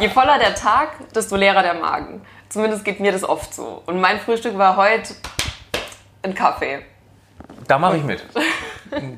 Je voller der Tag, desto leerer der Magen. Zumindest geht mir das oft so. Und mein Frühstück war heute ein Kaffee. Da mache ich mit.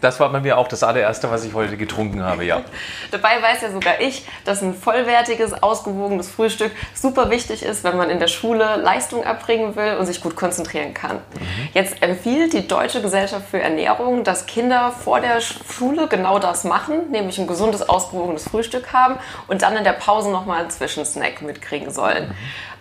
Das war bei mir auch das allererste, was ich heute getrunken habe, ja. Dabei weiß ja sogar ich, dass ein vollwertiges, ausgewogenes Frühstück super wichtig ist, wenn man in der Schule Leistung erbringen will und sich gut konzentrieren kann. Mhm. Jetzt empfiehlt die Deutsche Gesellschaft für Ernährung, dass Kinder vor der Schule genau das machen, nämlich ein gesundes, ausgewogenes Frühstück haben und dann in der Pause nochmal einen Zwischensnack mitkriegen sollen. Mhm.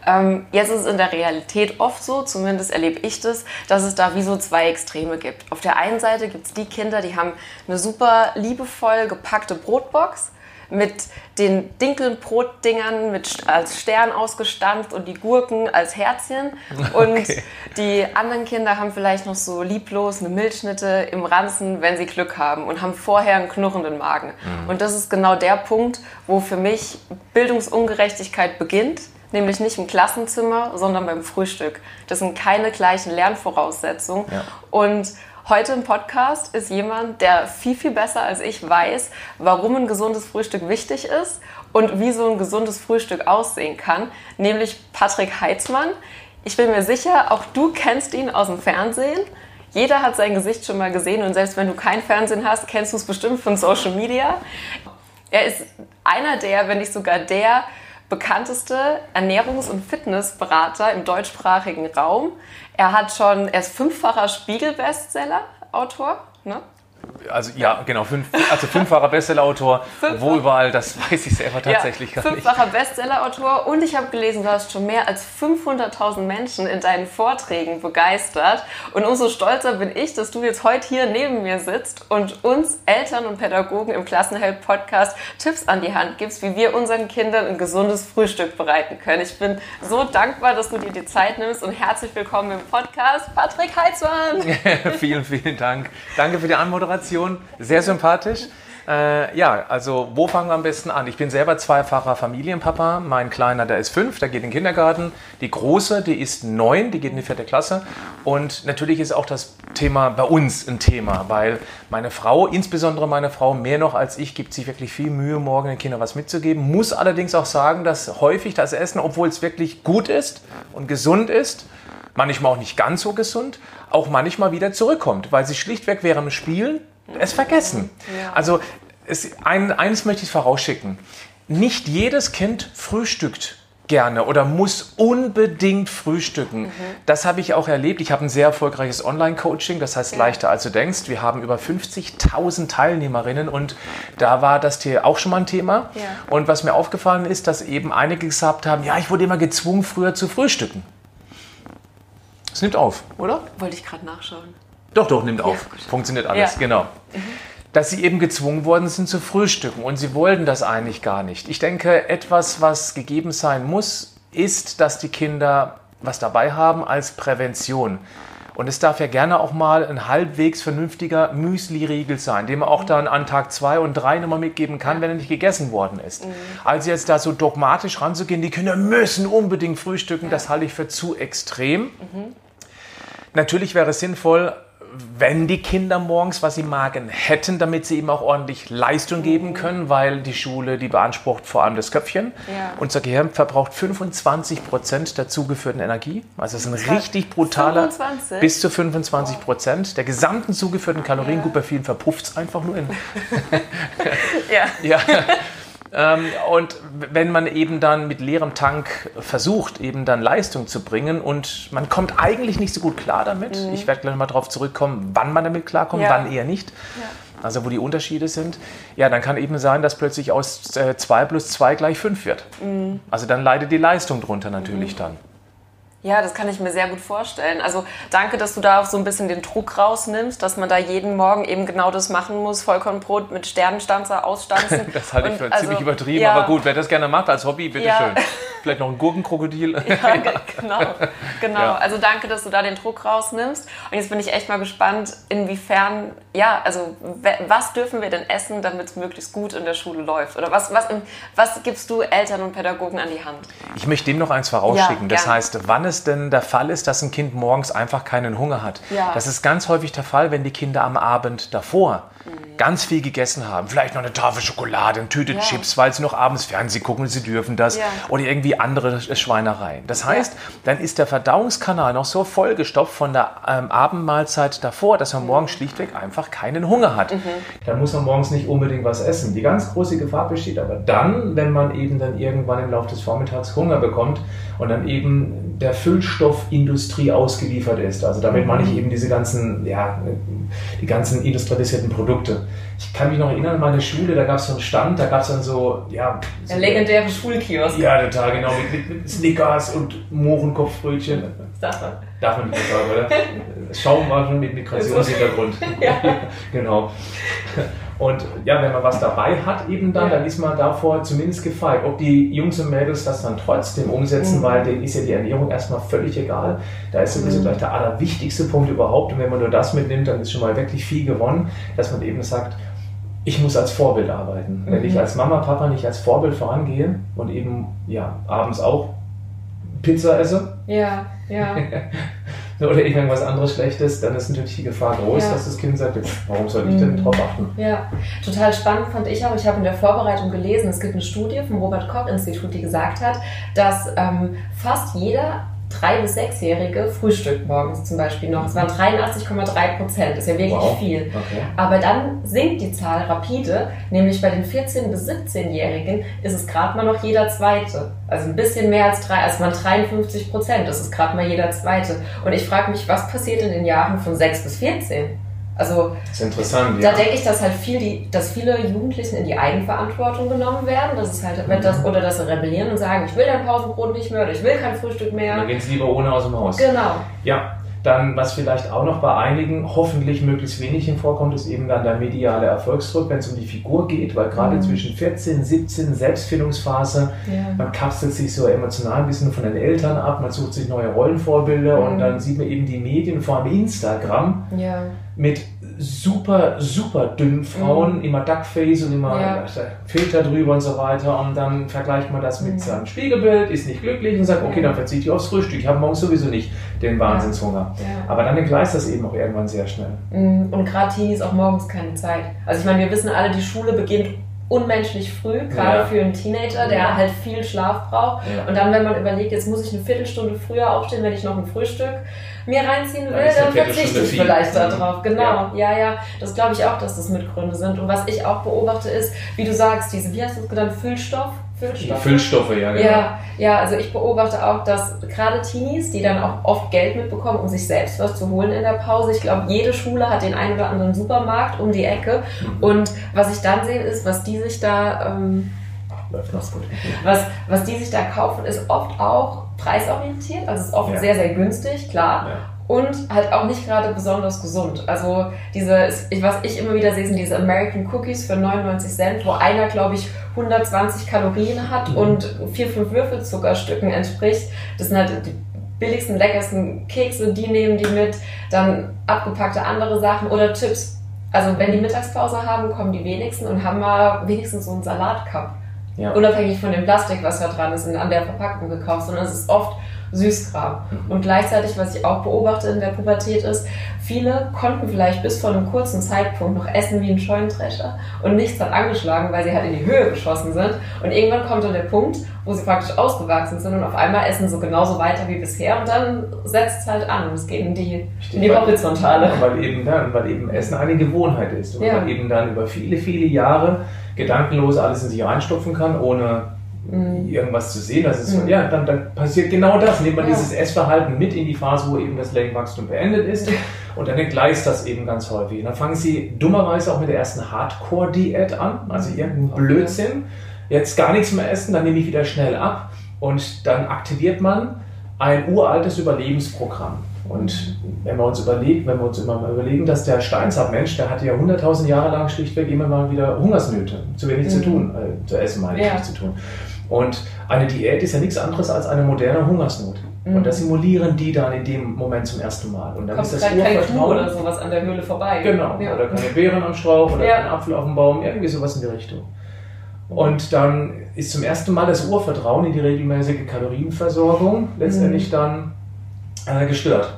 Ähm, jetzt ist es in der Realität oft so, zumindest erlebe ich das, dass es da wie so zwei Extreme gibt. Auf der einen Seite gibt es die Kinder, die haben eine super liebevoll gepackte Brotbox mit den Dinkelbrotdingern mit, als Stern ausgestanzt und die Gurken als Herzchen. Und okay. die anderen Kinder haben vielleicht noch so lieblos eine Milchschnitte im Ranzen, wenn sie Glück haben und haben vorher einen knurrenden Magen. Mhm. Und das ist genau der Punkt, wo für mich Bildungsungerechtigkeit beginnt nämlich nicht im Klassenzimmer, sondern beim Frühstück. Das sind keine gleichen Lernvoraussetzungen. Ja. Und heute im Podcast ist jemand, der viel, viel besser als ich weiß, warum ein gesundes Frühstück wichtig ist und wie so ein gesundes Frühstück aussehen kann, nämlich Patrick Heitzmann. Ich bin mir sicher, auch du kennst ihn aus dem Fernsehen. Jeder hat sein Gesicht schon mal gesehen und selbst wenn du kein Fernsehen hast, kennst du es bestimmt von Social Media. Er ist einer der, wenn nicht sogar der bekannteste Ernährungs- und Fitnessberater im deutschsprachigen Raum. Er hat schon, er ist fünffacher Spiegel-Bestseller-Autor. Ne? Also ja, genau, fünf, also fünffacher Bestsellerautor. Wo überall, das weiß ich selber tatsächlich ja, gar nicht. Fünffacher Bestsellerautor und ich habe gelesen, du hast schon mehr als 500.000 Menschen in deinen Vorträgen begeistert. Und umso stolzer bin ich, dass du jetzt heute hier neben mir sitzt und uns Eltern und Pädagogen im Klassenheld-Podcast Tipps an die Hand gibst, wie wir unseren Kindern ein gesundes Frühstück bereiten können. Ich bin so dankbar, dass du dir die Zeit nimmst und herzlich willkommen im Podcast, Patrick Heitzmann. vielen, vielen Dank. Danke für die Anmoderation. Kombination, sehr sympathisch. Äh, ja, also wo fangen wir am besten an? Ich bin selber zweifacher Familienpapa. Mein Kleiner, der ist fünf, der geht in den Kindergarten. Die Große, die ist neun, die geht in die vierte Klasse. Und natürlich ist auch das Thema bei uns ein Thema, weil meine Frau, insbesondere meine Frau, mehr noch als ich, gibt sich wirklich viel Mühe, morgen den Kindern was mitzugeben. Muss allerdings auch sagen, dass häufig das Essen, obwohl es wirklich gut ist und gesund ist, manchmal auch nicht ganz so gesund, auch manchmal wieder zurückkommt, weil sie schlichtweg während dem Spielen es vergessen. Ja. Also es, ein, eines möchte ich vorausschicken. Nicht jedes Kind frühstückt gerne oder muss unbedingt frühstücken. Mhm. Das habe ich auch erlebt. Ich habe ein sehr erfolgreiches Online-Coaching, das heißt ja. leichter als du denkst. Wir haben über 50.000 Teilnehmerinnen und da war das hier auch schon mal ein Thema. Ja. Und was mir aufgefallen ist, dass eben einige gesagt haben, ja, ich wurde immer gezwungen, früher zu frühstücken. Es nimmt auf, oder? Wollte ich gerade nachschauen. Doch, doch, nimmt auf. Ja, Funktioniert alles, ja. genau. Mhm. Dass sie eben gezwungen worden sind zu frühstücken und sie wollten das eigentlich gar nicht. Ich denke, etwas, was gegeben sein muss, ist, dass die Kinder was dabei haben als Prävention. Und es darf ja gerne auch mal ein halbwegs vernünftiger Müsli-Riegel sein, den man auch dann an Tag zwei und drei nochmal mitgeben kann, wenn er nicht gegessen worden ist. Mhm. Also jetzt da so dogmatisch ranzugehen, die Kinder müssen unbedingt frühstücken, das halte ich für zu extrem. Mhm. Natürlich wäre es sinnvoll, wenn die Kinder morgens was im Magen hätten, damit sie eben auch ordentlich Leistung geben mhm. können, weil die Schule, die beansprucht vor allem das Köpfchen. Ja. Unser Gehirn verbraucht 25 Prozent der zugeführten Energie. Also es ist ein richtig brutaler, 25? bis zu 25 Prozent der gesamten zugeführten Kalorien. Ja. Gut, bei vielen verpufft es einfach nur in. ja. ja. Ähm, und wenn man eben dann mit leerem Tank versucht, eben dann Leistung zu bringen und man kommt eigentlich nicht so gut klar damit, mhm. ich werde gleich mal darauf zurückkommen, wann man damit klarkommt, ja. wann eher nicht. Ja. Also wo die Unterschiede sind, ja, dann kann eben sein, dass plötzlich aus 2 äh, plus 2 gleich 5 wird. Mhm. Also dann leidet die Leistung drunter natürlich mhm. dann. Ja, das kann ich mir sehr gut vorstellen. Also danke, dass du da auch so ein bisschen den Druck rausnimmst, dass man da jeden Morgen eben genau das machen muss, Vollkornbrot mit Sternenstanzer ausstanzen. das halte ich für also, ziemlich übertrieben, ja. aber gut, wer das gerne macht als Hobby, bitteschön. Ja. Vielleicht noch ein Gurkenkrokodil. Ja, genau. genau. Ja. Also danke, dass du da den Druck rausnimmst. Und jetzt bin ich echt mal gespannt, inwiefern, ja, also was dürfen wir denn essen, damit es möglichst gut in der Schule läuft? Oder was, was, was gibst du Eltern und Pädagogen an die Hand? Ich möchte dem noch eins vorausschicken. das heißt, wann es denn der Fall ist, dass ein Kind morgens einfach keinen Hunger hat. Ja. Das ist ganz häufig der Fall, wenn die Kinder am Abend davor. Ganz viel gegessen haben. Vielleicht noch eine Tafel Schokolade, eine Tüte ja. Chips, weil sie noch abends Fernsehen gucken, sie dürfen das. Ja. Oder irgendwie andere Schweinereien. Das heißt, dann ist der Verdauungskanal noch so vollgestopft von der ähm, Abendmahlzeit davor, dass man mhm. morgens schlichtweg einfach keinen Hunger hat. Mhm. Dann muss man morgens nicht unbedingt was essen. Die ganz große Gefahr besteht aber dann, wenn man eben dann irgendwann im Laufe des Vormittags Hunger bekommt und dann eben der Füllstoffindustrie ausgeliefert ist. Also damit meine ich eben diese ganzen, ja, die ganzen industrialisierten Produkte. Ich kann mich noch erinnern an meine Schule, da gab es so einen Stand, da gab es dann so, ja. Der legendäre Schulkiosk. Ja, total, genau, mit, mit, mit Snickers und Mohrenkopfbrötchen. Darf man. Darf man nicht sagen, oder? Schaum war schon mit Migrationshintergrund. ja. genau. Und ja, wenn man was dabei hat eben dann, ja. dann ist man davor zumindest gefeit. Ob die Jungs und Mädels das dann trotzdem umsetzen, mhm. weil denen ist ja die Ernährung erstmal völlig egal. Da ist sowieso mhm. gleich der allerwichtigste Punkt überhaupt. Und wenn man nur das mitnimmt, dann ist schon mal wirklich viel gewonnen, dass man eben sagt, ich muss als Vorbild arbeiten. Mhm. Wenn ich als Mama, Papa nicht als Vorbild vorangehe und eben ja abends auch Pizza esse. Ja, ja. oder irgendwas anderes Schlechtes, dann ist natürlich die Gefahr groß, ja. dass das Kind sagt, warum soll ich denn mhm. drauf achten? Ja, total spannend fand ich auch. Ich habe in der Vorbereitung gelesen, es gibt eine Studie vom Robert Koch Institut, die gesagt hat, dass ähm, fast jeder drei- bis sechsjährige frühstückt morgens zum Beispiel noch. Es waren 83,3 Prozent, das ist ja wirklich wow. viel. Okay. Aber dann sinkt die Zahl rapide, nämlich bei den 14- bis 17-Jährigen ist es gerade mal noch jeder Zweite. Also ein bisschen mehr als drei, also man 53 Prozent, das ist gerade mal jeder Zweite. Und ich frage mich, was passiert in den Jahren von 6 bis 14? Also das ist interessant, da ja. denke ich, dass halt viel die, dass viele Jugendlichen in die Eigenverantwortung genommen werden, dass es halt, mhm. das, oder dass sie rebellieren und sagen, ich will dein Pausenbrot nicht mehr oder ich will kein Frühstück mehr. Dann gehen sie lieber ohne aus dem Haus. Genau. Ja, dann, was vielleicht auch noch bei einigen hoffentlich möglichst wenig vorkommt, ist eben dann der mediale Erfolgsdruck, wenn es um die Figur geht, weil gerade mhm. zwischen 14, 17, Selbstfindungsphase, ja. man kapselt sich so emotional ein bisschen von den Eltern ab, man sucht sich neue Rollenvorbilder mhm. und dann sieht man eben die Medien, vor allem Instagram, ja. Mit super, super dünnen Frauen, mhm. immer Duckface und immer ja. Filter drüber und so weiter. Und dann vergleicht man das mit mhm. seinem Spiegelbild, ist nicht glücklich und sagt, okay, dann verzichte ich aufs Frühstück. Ich habe morgens sowieso nicht den Wahnsinnshunger. Ja. Aber dann entgleist das eben auch irgendwann sehr schnell. Mhm. Und gerade Teenies auch morgens keine Zeit. Also ich meine, wir wissen alle, die Schule beginnt unmenschlich früh, gerade ja. für einen Teenager, der ja. halt viel Schlaf braucht. Ja. Und dann, wenn man überlegt, jetzt muss ich eine Viertelstunde früher aufstehen, wenn ich noch ein Frühstück mir reinziehen will, dann verzichte ich vielleicht darauf. Genau, ja, ja. Das glaube ich auch, dass das Mitgründe sind. Und was ich auch beobachte ist, wie du sagst, diese, wie hast du es genannt, Füllstoff? Füllstoffe. Füllstoffe, ja, genau. Ja, ja, also ich beobachte auch, dass gerade Teenies, die dann auch oft Geld mitbekommen, um sich selbst was zu holen in der Pause. Ich glaube, jede Schule hat den einen oder anderen Supermarkt um die Ecke. Mhm. Und was ich dann sehe, ist, was die sich da. Ähm, was, was die sich da kaufen, ist oft auch preisorientiert, also ist oft ja. sehr, sehr günstig, klar. Ja und halt auch nicht gerade besonders gesund. Also diese, was ich immer wieder sehe, sind diese American Cookies für 99 Cent, wo einer, glaube ich, 120 Kalorien hat mhm. und vier, fünf Würfelzuckerstücken entspricht. Das sind halt die billigsten, leckersten Kekse, die nehmen die mit. Dann abgepackte andere Sachen oder Chips. Also wenn die Mittagspause haben, kommen die wenigsten und haben mal wenigstens so einen Salatcup. Ja. Unabhängig von dem Plastik, was da dran ist, an der Verpackung gekauft, sondern es ist oft Süßkram. Mhm. Und gleichzeitig, was ich auch beobachte in der Pubertät ist, viele konnten vielleicht bis vor einem kurzen Zeitpunkt noch essen wie ein Scheunendrescher und nichts hat angeschlagen, weil sie halt in die Höhe geschossen sind. Und irgendwann kommt dann der Punkt, wo sie praktisch ausgewachsen sind und auf einmal essen so genauso weiter wie bisher und dann setzt es halt an und es geht in die, in die Horizontale. Weil eben, dann, weil eben Essen eine Gewohnheit ist und ja. man eben dann über viele, viele Jahre gedankenlos alles in sich reinstopfen kann, ohne mhm. irgendwas zu sehen. Das ist, mhm. ja, dann, dann passiert genau das. Nimmt man ja. dieses Essverhalten mit in die Phase, wo eben das Längenwachstum beendet ist. Und dann entgleist das eben ganz häufig. Und dann fangen sie dummerweise auch mit der ersten Hardcore-Diät an, also mhm. irgendein Blödsinn. Jetzt gar nichts mehr essen, dann nehme ich wieder schnell ab. Und dann aktiviert man ein uraltes Überlebensprogramm. Und wenn wir uns überlegen, wenn wir uns immer mal überlegen, dass der Steinzeitmensch, der hatte ja 100.000 Jahre lang schlichtweg immer mal wieder Hungersnöte, zu wenig mhm. zu tun, äh, zu essen meine ich nicht zu tun. Und eine Diät ist ja nichts anderes als eine moderne Hungersnot. Mhm. Und das simulieren die dann in dem Moment zum ersten Mal. Und dann Kommt ist das Urvertrauen. oder sowas an der Höhle vorbei. Genau. Ja. Oder keine Beeren am Strauch oder ja. kein Apfel auf dem Baum, irgendwie sowas in die Richtung. Und dann ist zum ersten Mal das Urvertrauen in die regelmäßige Kalorienversorgung letztendlich mhm. dann äh, gestört.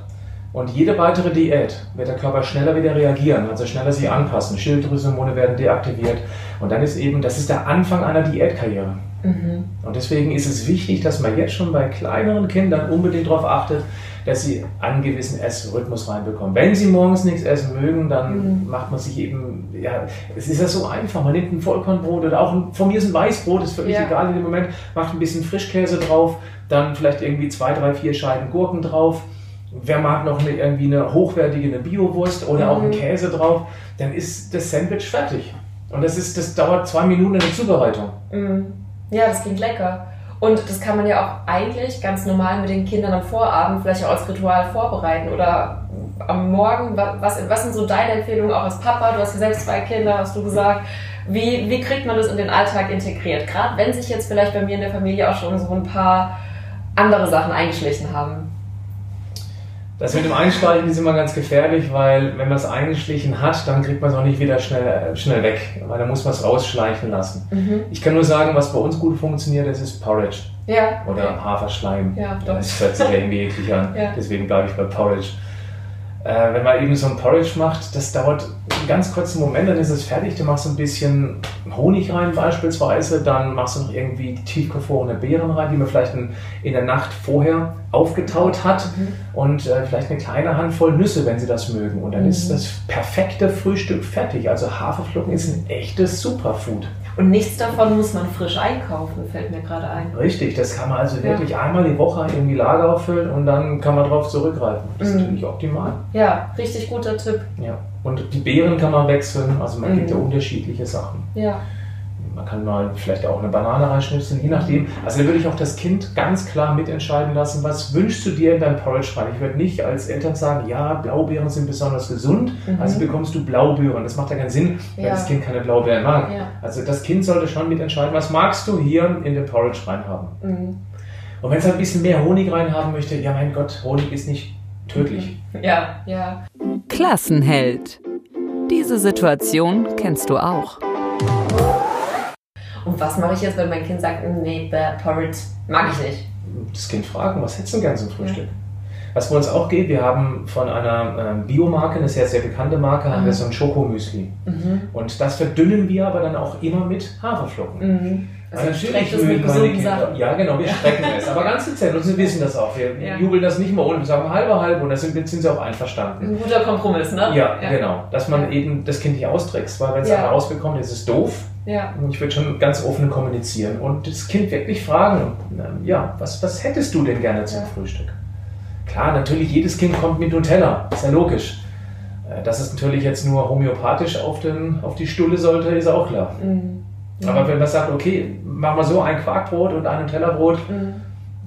Und jede weitere Diät wird der Körper schneller wieder reagieren, also schneller sich anpassen. Schilddrüsenhormone werden deaktiviert. Und dann ist eben, das ist der Anfang einer Diätkarriere. Mhm. Und deswegen ist es wichtig, dass man jetzt schon bei kleineren Kindern unbedingt darauf achtet, dass sie einen gewissen Essrhythmus reinbekommen. Wenn sie morgens nichts essen mögen, dann mhm. macht man sich eben, ja, es ist ja so einfach. Man nimmt ein Vollkornbrot oder auch ein, von mir ist ein Weißbrot, ist völlig ja. egal in dem Moment, macht ein bisschen Frischkäse drauf, dann vielleicht irgendwie zwei, drei, vier Scheiben Gurken drauf. Wer mag noch eine, irgendwie eine hochwertige eine Biowurst oder mhm. auch einen Käse drauf, dann ist das Sandwich fertig. Und das, ist, das dauert zwei Minuten in der Zubereitung. Mhm. Ja, das klingt lecker. Und das kann man ja auch eigentlich ganz normal mit den Kindern am Vorabend vielleicht auch als Ritual vorbereiten oder am Morgen. Was, was sind so deine Empfehlungen auch als Papa? Du hast ja selbst zwei Kinder, hast du gesagt. Wie, wie kriegt man das in den Alltag integriert? Gerade wenn sich jetzt vielleicht bei mir in der Familie auch schon so ein paar andere Sachen eingeschlichen haben. Das mit dem Einschleichen ist immer ganz gefährlich, weil wenn man es eingeschlichen hat, dann kriegt man es auch nicht wieder schnell, schnell weg, weil dann muss man es rausschleichen lassen. Mhm. Ich kann nur sagen, was bei uns gut funktioniert, das ist Porridge. Ja. Oder. Haferschleim. Ja, doch. Das hört sich irgendwie eklig an. Ja. Deswegen bleibe ich bei Porridge. Äh, wenn man eben so ein Porridge macht, das dauert einen ganz kurzen Moment, dann ist es fertig. Du machst ein bisschen Honig rein beispielsweise, dann machst du noch irgendwie tiefgefrorene Beeren rein, die man vielleicht in, in der Nacht vorher aufgetaut hat mhm. und äh, vielleicht eine kleine Handvoll Nüsse, wenn sie das mögen. Und dann mhm. ist das perfekte Frühstück fertig. Also Haferflocken ist ein echtes Superfood. Und nichts davon muss man frisch einkaufen, fällt mir gerade ein. Richtig, das kann man also wirklich ja. einmal die Woche irgendwie Lager auffüllen und dann kann man darauf zurückgreifen. Das ist mhm. natürlich optimal. Ja, richtig guter Tipp. Ja. Und die Beeren kann man wechseln, also man mhm. gibt ja unterschiedliche Sachen. Ja. Man kann mal vielleicht auch eine Banane reinschnipseln, je nachdem. Also da würde ich auch das Kind ganz klar mitentscheiden lassen, was wünschst du dir in dein Porridge rein? Ich würde nicht als Eltern sagen, ja, Blaubeeren sind besonders gesund, mhm. also bekommst du Blaubeeren. Das macht ja keinen Sinn, weil ja. das Kind keine Blaubeeren mag. Ja. Also das Kind sollte schon mitentscheiden, was magst du hier in den Porridge reinhaben. Mhm. Und wenn es halt ein bisschen mehr Honig reinhaben möchte, ja mein Gott, Honig ist nicht tödlich. Mhm. Ja, ja. Klassenheld. Diese Situation kennst du auch. Und was mache ich jetzt, wenn mein Kind sagt, nee, Porridge mag ich nicht? Das Kind fragen, was hättest du gern zum Frühstück? Ja. Was bei uns auch geht, wir haben von einer ähm, Biomarke, eine sehr, sehr bekannte Marke, mhm. haben wir so ein Schokomüsli. Mhm. Und das verdünnen wir aber dann auch immer mit Haferflocken. Mhm. Also natürlich mögen meine Kinder. Ja, genau, wir strecken es. Aber ganz dezent und sie wissen das auch. Wir ja. jubeln das nicht mal ohne, wir sagen halber halb und da sind, sind sie auch einverstanden. Ein guter Kompromiss, ne? Ja, ja. genau. Dass man eben das Kind nicht austrickst, weil wenn es ja. rausbekommt, ist es doof. Ja. Ich würde schon ganz offen kommunizieren und das Kind wirklich fragen, ähm, ja, was, was hättest du denn gerne zum Frühstück? Klar, natürlich, jedes Kind kommt mit Nutella, ist ja logisch. Äh, dass es natürlich jetzt nur homöopathisch auf, den, auf die Stulle sollte, ist auch klar. Mhm. Mhm. Aber wenn man sagt, okay, machen wir so ein Quarkbrot und ein Tellerbrot, mhm.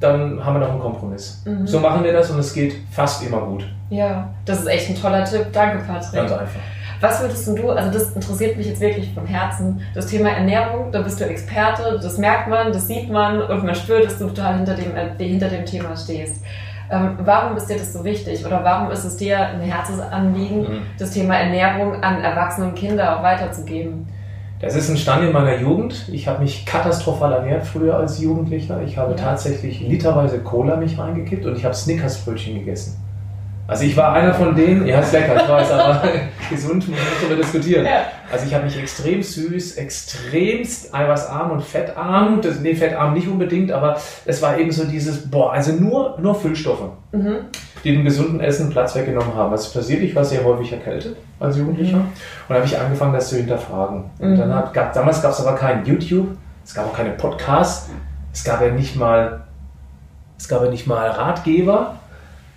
dann haben wir noch einen Kompromiss. Mhm. So machen wir das und es geht fast immer gut. Ja, das ist echt ein toller Tipp. Danke, Patrick. Ganz einfach. Was würdest du, also das interessiert mich jetzt wirklich vom Herzen, das Thema Ernährung, da bist du Experte, das merkt man, das sieht man und man spürt, dass du total hinter dem, äh, hinter dem Thema stehst. Ähm, warum ist dir das so wichtig oder warum ist es dir ein Herzensanliegen, mhm. das Thema Ernährung an Erwachsene und Kinder auch weiterzugeben? Das ist ein Stand in meiner Jugend. Ich habe mich katastrophal ernährt früher als Jugendlicher. Ich habe ja. tatsächlich literweise Cola mich reingekippt und ich habe Snickersbrötchen gegessen. Also ich war einer von denen, ja ist lecker, ich weiß, aber gesund muss man darüber diskutieren. Ja. Also ich habe mich extrem süß, extremst eiweißarm und fettarm, das, nee, fettarm nicht unbedingt, aber es war eben so dieses, boah, also nur, nur Füllstoffe, mhm. die dem gesunden Essen Platz weggenommen haben. Was passiert? Ich war sehr häufig erkältet als Jugendlicher mhm. und habe ich angefangen, das zu hinterfragen. Und dann mhm. hat, gab, damals gab es aber kein YouTube, es gab auch keine Podcasts, es gab ja nicht mal, es gab ja nicht mal Ratgeber,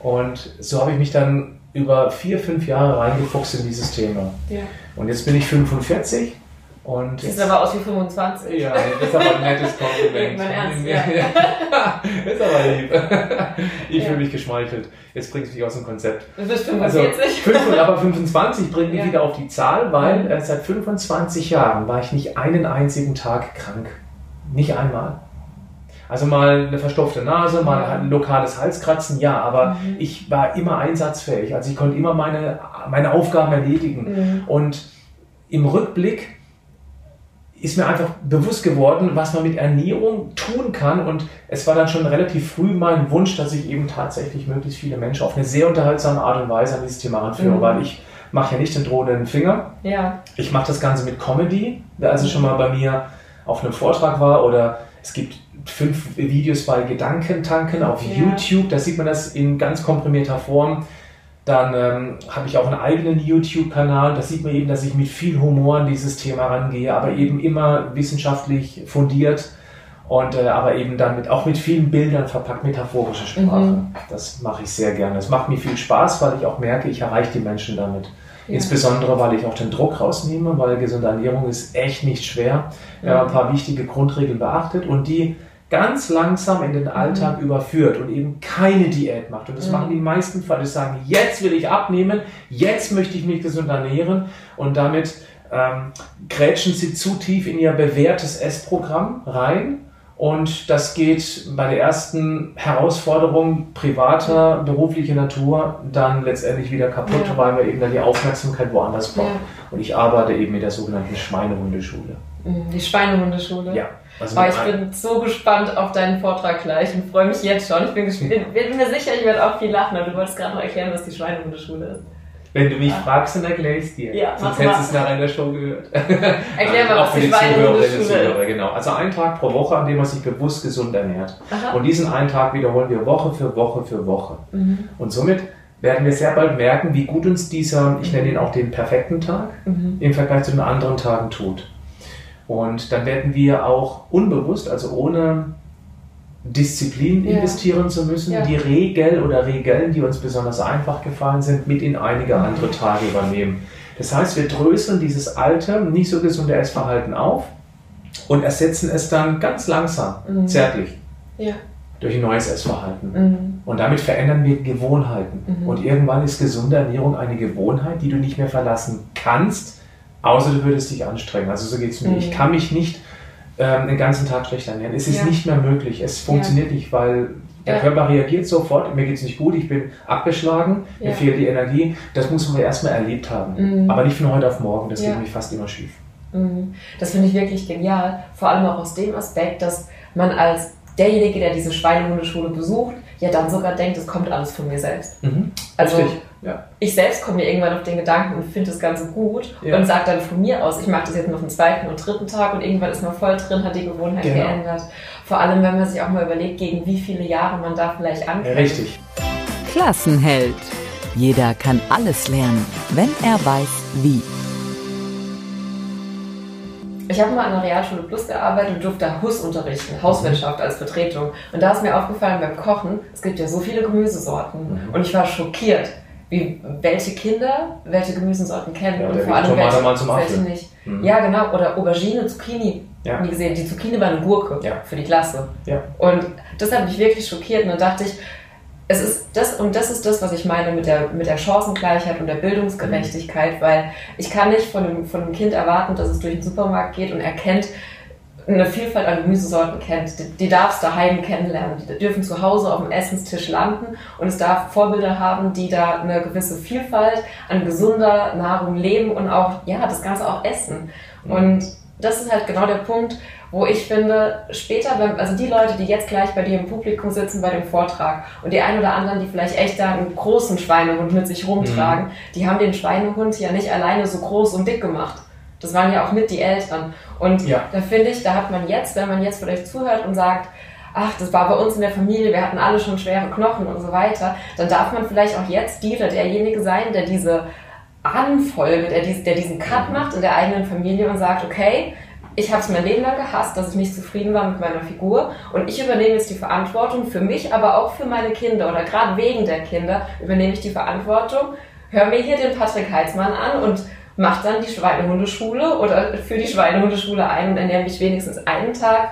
und so habe ich mich dann über vier, fünf Jahre reingefuchst in dieses Thema. Ja. Und jetzt bin ich 45 Und Siehst aber aus wie 25. Ja, das ist aber ein nettes Kompliment. Ernst, ja. ist aber lieb. Ich ja. fühle mich geschmeichelt. Jetzt bringt es mich aus dem Konzept. Du bist 45. Also, aber 25 bringt mich ja. wieder auf die Zahl, weil äh, seit 25 Jahren war ich nicht einen einzigen Tag krank. Nicht einmal. Also mal eine verstopfte Nase, mal ein lokales Halskratzen, ja, aber mhm. ich war immer einsatzfähig. Also ich konnte immer meine, meine Aufgaben erledigen. Mhm. Und im Rückblick ist mir einfach bewusst geworden, was man mit Ernährung tun kann. Und es war dann schon relativ früh mein Wunsch, dass ich eben tatsächlich möglichst viele Menschen auf eine sehr unterhaltsame Art und Weise an dieses Thema ranführe, mhm. weil ich mache ja nicht den drohenden Finger. Ja. Ich mache das Ganze mit Comedy. Wer also schon mal bei mir auf einem Vortrag war oder es gibt fünf Videos bei Gedankentanken auf ja. YouTube, da sieht man das in ganz komprimierter Form dann ähm, habe ich auch einen eigenen YouTube-Kanal. Da sieht man eben, dass ich mit viel Humor an dieses Thema rangehe, aber eben immer wissenschaftlich fundiert und äh, aber eben dann mit, auch mit vielen Bildern verpackt, metaphorische Sprache. Mhm. Das mache ich sehr gerne. Es macht mir viel Spaß, weil ich auch merke, ich erreiche die Menschen damit. Ja. Insbesondere, weil ich auch den Druck rausnehme, weil gesunde Ernährung ist echt nicht schwer. Wir haben ein paar wichtige Grundregeln beachtet und die ganz langsam in den Alltag mhm. überführt und eben keine Diät macht. Und das mhm. machen die meisten Fälle, sagen, jetzt will ich abnehmen, jetzt möchte ich mich gesund ernähren und damit ähm, grätschen sie zu tief in ihr bewährtes Essprogramm rein. Und das geht bei der ersten Herausforderung privater, beruflicher Natur dann letztendlich wieder kaputt, ja. weil man eben dann die Aufmerksamkeit woanders braucht. Ja. Und ich arbeite eben in der sogenannten Schweinehundeschule. Mhm, die Schweinehundeschule? Ja. Also oh, ich bin so gespannt auf deinen Vortrag gleich und freue mich jetzt schon. Ich bin, bin, bin mir sicher, ich werde auch viel lachen, aber du wolltest gerade noch erklären, was die Schweinehundeschule ist. Wenn du mich ah. fragst, dann erkläre ich es dir. Ja, Sonst hättest du es nachher in der Show gehört. Erklär mal, was die Schweinehundeschule ist. Genau. Also ein Tag pro Woche, an dem man sich bewusst gesund ernährt. Aha. Und diesen einen Tag wiederholen wir Woche für Woche für Woche. Mhm. Und somit werden wir sehr bald merken, wie gut uns dieser, ich nenne ihn auch den perfekten Tag, mhm. im Vergleich zu den anderen Tagen tut. Und dann werden wir auch unbewusst, also ohne Disziplin ja. investieren zu müssen, ja. die Regel oder Regeln, die uns besonders einfach gefallen sind, mit in einige mhm. andere Tage übernehmen. Das heißt, wir dröseln dieses alte, nicht so gesunde Essverhalten auf und ersetzen es dann ganz langsam, mhm. zärtlich, ja. durch ein neues Essverhalten. Mhm. Und damit verändern wir Gewohnheiten. Mhm. Und irgendwann ist gesunde Ernährung eine Gewohnheit, die du nicht mehr verlassen kannst, Außer du würdest dich anstrengen. Also so geht es mir. Mhm. Ich kann mich nicht ähm, den ganzen Tag schlecht ernähren. Es ist ja. nicht mehr möglich. Es funktioniert ja. nicht, weil der ja. Körper reagiert sofort. Mir geht es nicht gut, ich bin abgeschlagen, mir fehlt die Energie. Das muss man erstmal erlebt haben. Mhm. Aber nicht von heute auf morgen. Das geht nämlich fast immer schief. Mhm. Das finde ich wirklich genial. Vor allem auch aus dem Aspekt, dass man als derjenige, der diese Schweinehundeschule besucht, ja dann sogar denkt, es kommt alles von mir selbst. Mhm. Also Richtig. Ja. Ich selbst komme mir irgendwann auf den Gedanken und finde das Ganze gut ja. und sage dann von mir aus, ich mache das jetzt noch den zweiten und dritten Tag und irgendwann ist man voll drin, hat die Gewohnheit genau. geändert. Vor allem, wenn man sich auch mal überlegt, gegen wie viele Jahre man da vielleicht ankommt. Ja, richtig. Klassenheld. Jeder kann alles lernen, wenn er weiß, wie. Ich habe mal an der Realschule Plus gearbeitet und durfte Hus unterrichten, Hauswirtschaft als Vertretung. Und da ist mir aufgefallen beim Kochen, es gibt ja so viele Gemüsesorten. Mhm. Und ich war schockiert wie, welche Kinder welche Gemüsesorten kennen ja, und vor allem welche, welche nicht. Mhm. Ja, genau. Oder Aubergine, Zucchini. Ja. Wie gesehen, die Zucchini war eine Gurke ja. für die Klasse. Ja. Und das hat mich wirklich schockiert. Und dann dachte ich, es ist das, und das ist das, was ich meine mit der, mit der Chancengleichheit und der Bildungsgerechtigkeit, mhm. weil ich kann nicht von einem, von einem Kind erwarten, dass es durch den Supermarkt geht und erkennt, eine Vielfalt an Gemüsesorten kennt. Die, die darf es daheim kennenlernen. Die dürfen zu Hause auf dem Essenstisch landen und es darf Vorbilder haben, die da eine gewisse Vielfalt an gesunder Nahrung leben und auch, ja, das Ganze auch essen. Und das ist halt genau der Punkt, wo ich finde, später, also die Leute, die jetzt gleich bei dir im Publikum sitzen bei dem Vortrag und die ein oder anderen, die vielleicht echt da einen großen Schweinehund mit sich rumtragen, mhm. die haben den Schweinehund ja nicht alleine so groß und dick gemacht das waren ja auch mit die Eltern. Und ja. da finde ich, da hat man jetzt, wenn man jetzt vielleicht zuhört und sagt, ach, das war bei uns in der Familie, wir hatten alle schon schwere Knochen und so weiter, dann darf man vielleicht auch jetzt die oder derjenige sein, der diese Anfolge, der, der diesen Cut mhm. macht in der eigenen Familie und sagt, okay, ich habe es mein Leben lang gehasst, dass ich nicht zufrieden war mit meiner Figur und ich übernehme jetzt die Verantwortung für mich, aber auch für meine Kinder oder gerade wegen der Kinder übernehme ich die Verantwortung. Hör mir hier den Patrick Heitzmann an und mach dann die Schweinehundeschule oder für die Schweinehundeschule ein und ernähre mich wenigstens einen Tag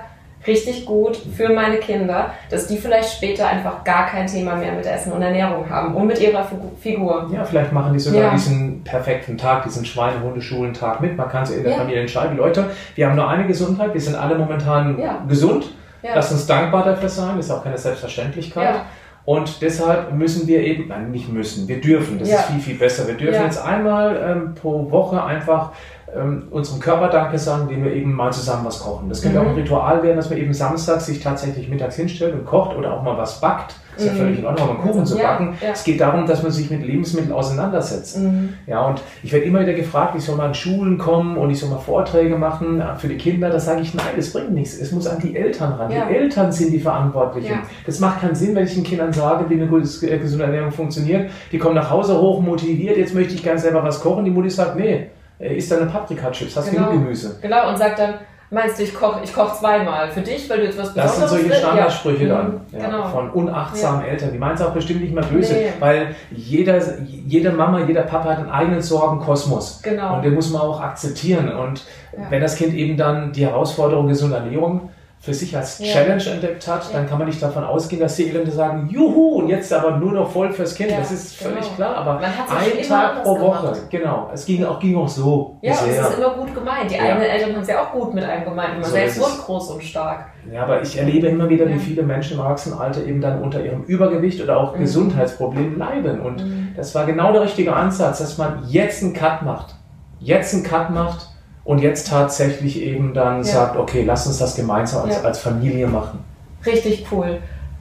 richtig gut für meine Kinder, dass die vielleicht später einfach gar kein Thema mehr mit Essen und Ernährung haben und mit ihrer Figur. Ja, vielleicht machen die sogar ja. diesen perfekten Tag, diesen Schweinehundeschulentag mit. Man kann es in der ja. Familie entscheiden. Leute, wir haben nur eine Gesundheit, wir sind alle momentan ja. gesund. Lass uns dankbar dafür sein, ist auch keine Selbstverständlichkeit. Und deshalb müssen wir eben, nein, nicht müssen, wir dürfen, das ist viel, viel besser. Wir dürfen jetzt einmal ähm, pro Woche einfach ähm, unserem Körper Danke sagen, indem wir eben mal zusammen was kochen. Das könnte mhm. auch ein Ritual werden, dass man eben samstags sich tatsächlich mittags hinstellt und kocht oder auch mal was backt. Das ist ja mhm. völlig in Ordnung, mal einen Kuchen zu backen. Ja. Es geht darum, dass man sich mit Lebensmitteln auseinandersetzt. Mhm. Ja, und ich werde immer wieder gefragt, ich soll mal in Schulen kommen und ich soll mal Vorträge machen für die Kinder. Da sage ich, nein, das bringt nichts. Es muss an die Eltern ran. Ja. Die Eltern sind die Verantwortlichen. Ja. Das macht keinen Sinn, wenn ich den Kindern sage, wie eine gute, äh, gesunde Ernährung funktioniert. Die kommen nach Hause hoch motiviert, jetzt möchte ich gerne selber was kochen. Die Mutti sagt, nee, äh, isst deine Paprika-Chips, hast genau. genug Gemüse. Genau, und sagt dann, meinst du, ich koche ich koch zweimal für dich, weil du jetzt was Besonderes Das sind solche Standardsprüche ja. dann mhm, ja, genau. von unachtsamen ja. Eltern. Die meinen es auch bestimmt nicht mehr böse, nee. weil jeder, jede Mama, jeder Papa hat einen eigenen Sorgenkosmos. Genau. Und den muss man auch akzeptieren. Und wenn das Kind eben dann die Herausforderung gesunde Ernährung für sich als ja. Challenge entdeckt hat, ja. dann kann man nicht davon ausgehen, dass die Eltern sagen, juhu, und jetzt aber nur noch voll fürs Kind. Ja, das ist völlig genau. klar. Aber ein Tag pro Woche, gemacht. genau. Es ging auch, ging auch so. Ja, und es ist immer gut gemeint. Die eigenen Eltern haben es ja auch gut mit einem gemeint. Man so selbst wurde groß und stark. Ja, aber ich erlebe immer wieder, wie viele Menschen im Erwachsenenalter eben dann unter ihrem Übergewicht oder auch mhm. Gesundheitsproblemen leiden. Und mhm. das war genau der richtige Ansatz, dass man jetzt einen Cut macht. Jetzt einen Cut macht und jetzt tatsächlich eben dann ja. sagt, okay, lass uns das gemeinsam als, ja. als Familie machen. Richtig cool.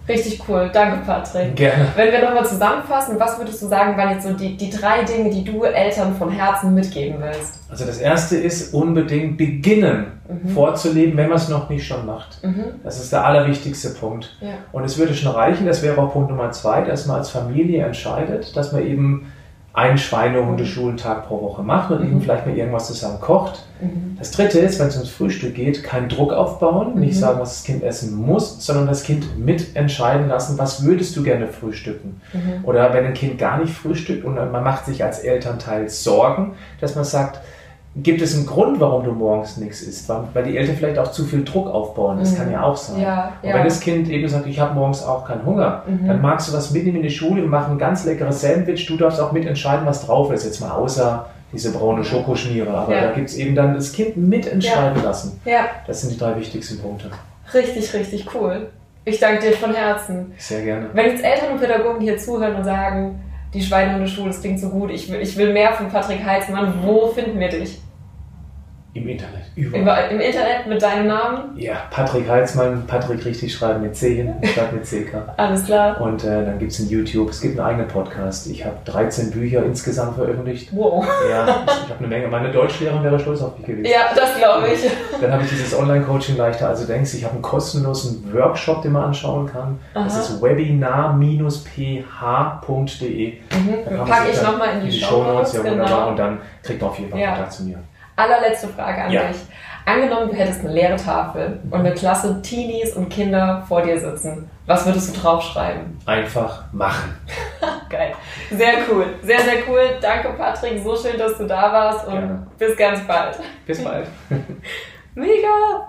Richtig cool. Danke, Patrick. Gerne. Wenn wir nochmal zusammenfassen, was würdest du sagen, waren jetzt so die, die drei Dinge, die du Eltern von Herzen mitgeben willst? Also das erste ist unbedingt beginnen mhm. vorzuleben, wenn man es noch nicht schon macht. Mhm. Das ist der allerwichtigste Punkt. Ja. Und es würde schon reichen, das wäre auch Punkt Nummer zwei, dass man als Familie entscheidet, dass man eben einen Schweinehundeschulentag pro Woche macht und mhm. eben vielleicht mal irgendwas zusammen kocht. Mhm. Das dritte ist, wenn es ums Frühstück geht, keinen Druck aufbauen, mhm. nicht sagen, was das Kind essen muss, sondern das Kind mitentscheiden lassen, was würdest du gerne frühstücken. Mhm. Oder wenn ein Kind gar nicht frühstückt und man macht sich als Elternteil Sorgen, dass man sagt, Gibt es einen Grund, warum du morgens nichts isst? Weil die Eltern vielleicht auch zu viel Druck aufbauen. Das mhm. kann ja auch sein. Ja, ja. Und wenn das Kind eben sagt, ich habe morgens auch keinen Hunger, mhm. dann magst du was mitnehmen in die Schule, wir machen ein ganz leckeres Sandwich. Du darfst auch mitentscheiden, was drauf ist. Jetzt mal außer diese braune Schokoschmiere. Aber ja. da gibt es eben dann das Kind mitentscheiden lassen. Ja. Das sind die drei wichtigsten Punkte. Richtig, richtig cool. Ich danke dir von Herzen. Sehr gerne. Wenn jetzt Eltern und Pädagogen hier zuhören und sagen, die Schweinehundeschule, das klingt so gut, ich will, ich will mehr von Patrick Heitzmann, wo finden wir dich? Im Internet, überall. Im Internet mit deinem Namen? Ja, Patrick Heitzmann, Patrick richtig schreiben mit C hin, statt mit CK. Alles klar. Und äh, dann gibt es ein YouTube, es gibt einen eigenen Podcast. Ich habe 13 Bücher insgesamt veröffentlicht. Wow. Ja, ich habe eine Menge. Meine Deutschlehrerin wäre stolz auf mich gewesen. Ja, das glaube ich. Dann habe ich dieses Online-Coaching leichter. Also denkst ich habe einen kostenlosen Workshop, den man anschauen kann. Aha. Das ist webinar-ph.de. Mhm. Packe ich nochmal in die, die Show Notes. Ja, wunderbar. Genau. Und dann kriegt man auf jeden Fall ja. Kontakt zu mir allerletzte Frage an ja. dich. Angenommen, du hättest eine leere Tafel und eine Klasse Teenies und Kinder vor dir sitzen. Was würdest du draufschreiben? Einfach machen. Geil. Sehr cool. Sehr, sehr cool. Danke, Patrick. So schön, dass du da warst und Gerne. bis ganz bald. Bis bald. Mega.